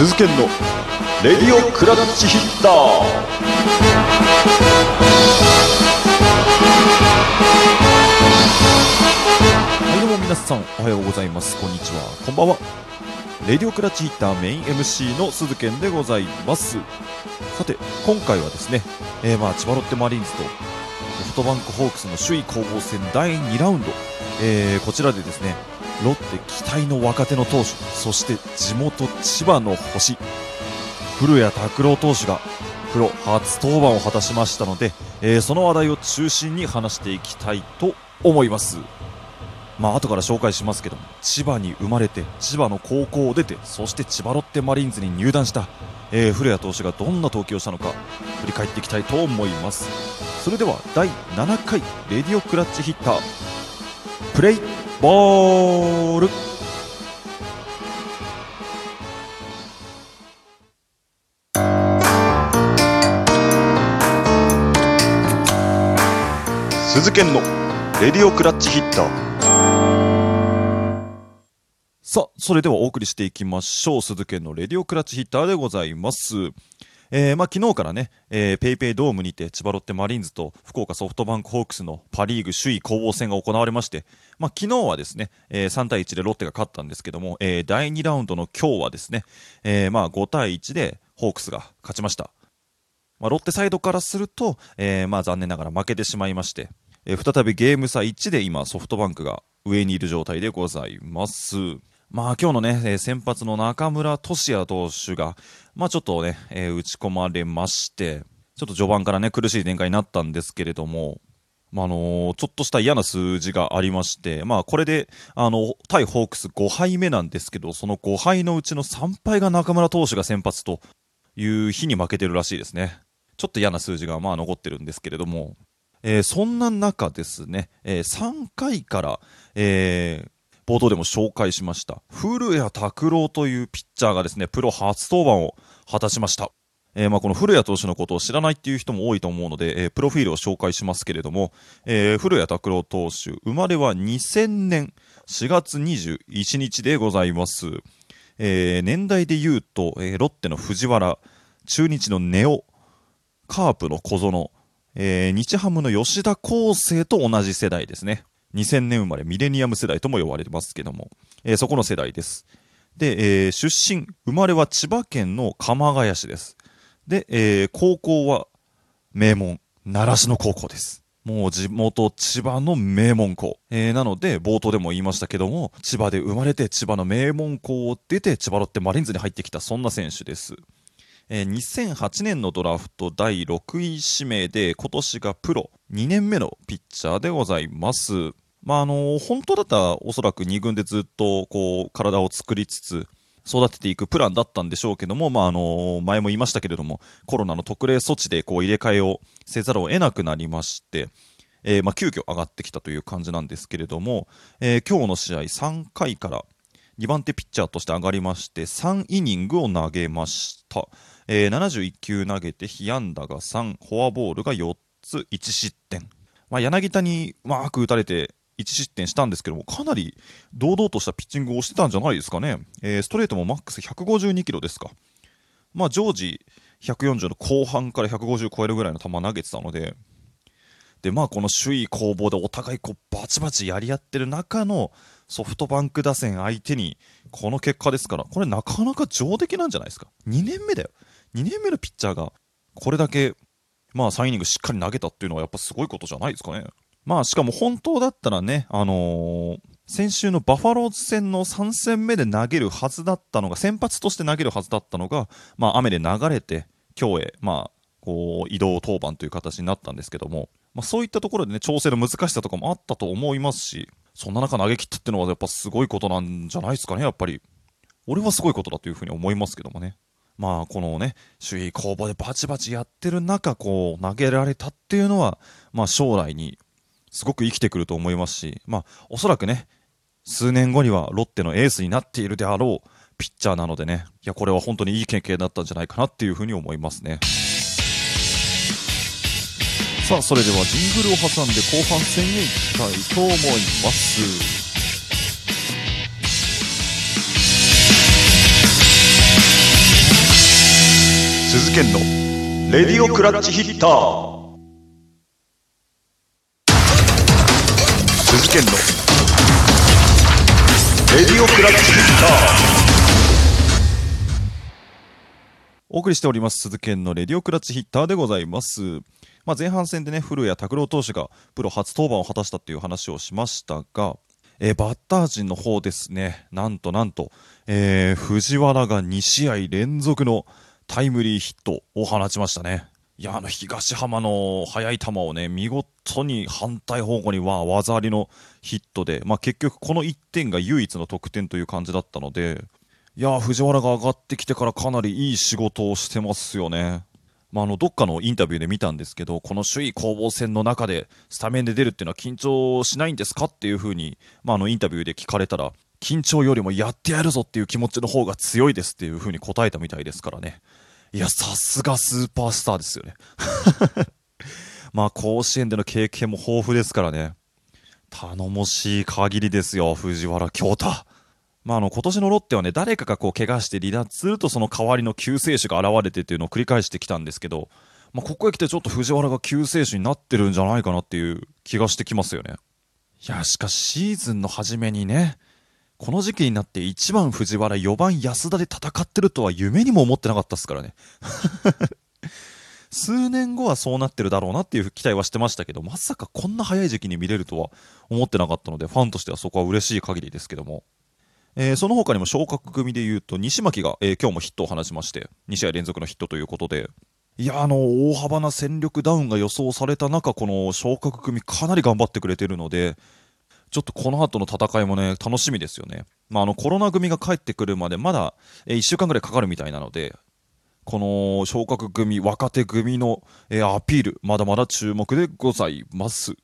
鈴研のレディオクラッチヒッター。はいどうも皆さんおはようございます。こんにちは。こんばんは。レディオクラッチヒッターメイン MC の鈴研でございます。さて今回はですね、えー、まあ千葉ロッテマリーンズとソフトバンクホークスの首位攻防戦第2ラウンド、えー、こちらでですねロッテ期待の若手の投手そして地元千葉の星。古谷拓郎投手がプロ初登板を果たしましたので、えー、その話題を中心に話していきたいと思います。まあ後から紹介しますけども千葉に生まれて千葉の高校を出てそして千葉ロッテマリーンズに入団した、えー、古谷投手がどんな投球をしたのか振り返っていきたいと思います。それでは第7回レディオクラッチヒッタープレイボール鈴研のレディオクラッチヒッターさあ、それではお送りしていきましょう。鈴研のレディオクラッチヒッターでございます。えー、まあ、昨日からね、えー、ペイペイドームにて千葉ロッテマリーンズと福岡ソフトバンクホークスのパリーグ首位攻防戦が行われまして、まあ、昨日はですね、えー、3対1でロッテが勝ったんですけども、えー、第2ラウンドの今日はですね、えー、まあ5対1でホークスが勝ちました。まあ、ロッテサイドからすると、えー、まあ残念ながら負けてしまいまして、えー、再びゲーム差1で今ソフトバンクが上にいる状態でございます。まあ今日のね、先発の中村俊也投手が、まあちょっとね、えー、打ち込まれまして、ちょっと序盤からね、苦しい展開になったんですけれども、まあ、あのー、ちょっとした嫌な数字がありまして、まあこれで、あの、対ホークス5敗目なんですけど、その5敗のうちの3敗が中村投手が先発という日に負けてるらしいですね。ちょっと嫌な数字がまあ残ってるんですけれども、えー、そんな中ですね、えー、3回から、えー、冒頭でも紹介しました、古谷拓郎というピッチャーがですね、プロ初登板を果たしました。えー、まあこの古谷投手のことを知らないっていう人も多いと思うので、えー、プロフィールを紹介しますけれども、えー、古谷拓郎投手、生まれは2000年4月21日でございます。え年代で言うと、えロッテの藤原、中日のネオ、カープの小園、え日ハムの吉田康生と同じ世代ですね。2000年生まれミレニアム世代とも呼ばれてますけども、えー、そこの世代です。で、えー、出身、生まれは千葉県の鎌ヶ谷市です。で、えー、高校は名門、習志野高校です。もう地元千葉の名門校。えー、なので、冒頭でも言いましたけども、千葉で生まれて千葉の名門校を出て、千葉ロッテマリーンズに入ってきた、そんな選手です。えー、2008年のドラフト第6位指名で、今年がプロ2年目のピッチャーでございます。まあ、あの、本当だったらおそらく2軍でずっとこう体を作りつつ、育てていくプランだったんでしょうけども、まあ、あの、前も言いましたけれども、コロナの特例措置でこう入れ替えをせざるを得なくなりまして、えー、まあ、急遽上がってきたという感じなんですけれども、えー、今日の試合3回から2番手ピッチャーとして上がりまして、3イニングを投げました。えー、71球投げて、被安打が3、フォアボールが4つ、1失点。まあ、柳田にうまく打たれて、1失点したんですけども、かなり堂々としたピッチングをしてたんじゃないですかね。えー、ストレートもマックス152キロですか。まあ、常時140の後半から150超えるぐらいの球投げてたので、で、まあ、この首位攻防でお互いこうバチバチやり合ってる中のソフトバンク打線相手に、この結果ですから、これなかなか上出来なんじゃないですか。2年目だよ。2年目のピッチャーが、これだけ、まあ、3イニングしっかり投げたっていうのはやっぱすごいことじゃないですかね。まあ、しかも本当だったらね、あのー、先週のバファローズ戦の3戦目で投げるはずだったのが、先発として投げるはずだったのが、まあ、雨で流れて、今日へ、まあ、こう、移動登板という形になったんですけども、まあ、そういったところでね、調整の難しさとかもあったと思いますし、そんな中投げ切ったっていうのはやっぱすごいことなんじゃないですかね、やっぱり。俺はすごいことだというふうに思いますけどもね。まあ、このね、首位攻防でバチバチやってる中、こう、投げられたっていうのは、まあ、将来にすごく生きてくると思いますし、まあ、おそらくね、数年後にはロッテのエースになっているであろうピッチャーなのでね、いや、これは本当にいい経験だったんじゃないかなっていうふうに思いますね。さあ、それではジングルを挟んで後半戦へ行きたいと思います。鈴研の。レディオクラッチヒッター。鈴研の。レディオクラッチヒッター。お送りしております。鈴研のレディオクラッチヒッターでございます、まあ、前半戦でね古谷拓郎投手がプロ初登板を果たしたっていう話をしましたが、えーバッター陣の方ですねなんとなんと、えー藤原が2試合連続のタイムリーヒットを放ちましたねいやあの東浜の速い球をね見事に反対方向には技ありのヒットで、まあ、結局この1点が唯一の得点という感じだったのでいや藤原が上がってきてからかなりいい仕事をしてますよね。まあ、あのどっかのインタビューで見たんですけど、この首位攻防戦の中でスタメンで出るっていうのは緊張しないんですかっていうふうに、まあ、あのインタビューで聞かれたら、緊張よりもやってやるぞっていう気持ちの方が強いですっていうふうに答えたみたいですからね。いや、さすがスーパースターですよね。まあ、甲子園での経験も豊富ですからね。頼もしい限りですよ、藤原京太。まあ、あの今年のロッテはね、誰かがこう怪我して離脱すると、その代わりの救世主が現れてっていうのを繰り返してきたんですけど、まあ、ここへ来てちょっと藤原が救世主になってるんじゃないかなっていう気がしてきますよね。いや、しかしシーズンの初めにね、この時期になって1番藤原、4番安田で戦ってるとは夢にも思ってなかったですからね。数年後はそうなってるだろうなっていう期待はしてましたけど、まさかこんな早い時期に見れるとは思ってなかったので、ファンとしてはそこは嬉しい限りですけども。えーその他にも昇格組でいうと西巻が、えー今日もヒットを放ちまして2試合連続のヒットということで。いやあの大幅な戦力ダウンが予想された中この昇格組かなり頑張ってくれてるのでちょっとこの後の戦いもね楽しみですよね、まあ、あのコロナ組が帰ってくるまでまだ、え1週間ぐらいかかるみたいなのでこの昇格組若手組の、えーアピールまだまだ注目でございます。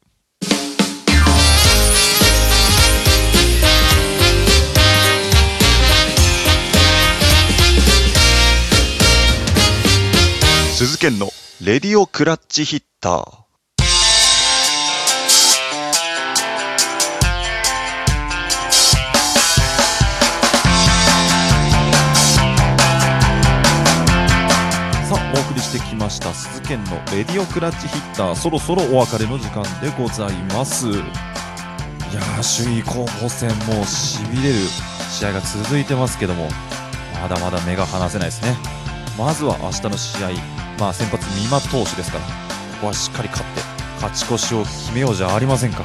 鈴研のレディオクラッチヒッター。さあ、お送りしてきました鈴研のレディオクラッチヒッター、そろそろお別れの時間でございます。いやー、首位候補戦もうしびれる試合が続いてますけども、まだまだ目が離せないですね。まずは明日の試合、まあ、先発、三馬投手ですから、ここはしっかり勝って、勝ち越しを決めようじゃありませんか。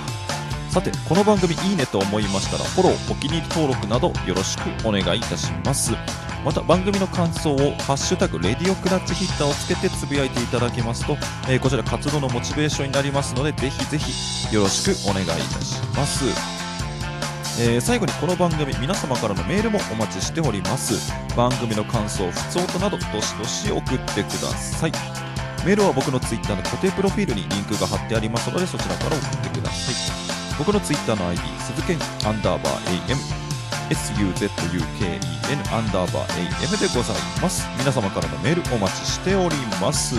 さて、この番組いいねと思いましたら、フォロー、お気に入り登録などよろしくお願いいたします。また、番組の感想を、ハッシュタグ、レディオクラッチヒッターをつけてつぶやいていただけますと、えーこちら活動のモチベーションになりますので、ぜひぜひよろしくお願いいたします。えー最後にこの番組皆様からのメールもお待ちしております。番組の感想、ふつおたなどどしどし送ってください。メールは僕のツイッターの固定プロフィールにリンクが貼ってありますのでそちらから送ってください。僕のツイッターの ID 鈴剣アンダーバー AM SUZUKEN アンダーバー AM でございます。皆様からのメールお待ちしております。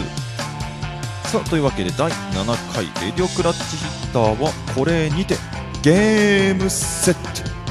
さあというわけで第7回レディオクラッチヒッターはこれにてゲームセット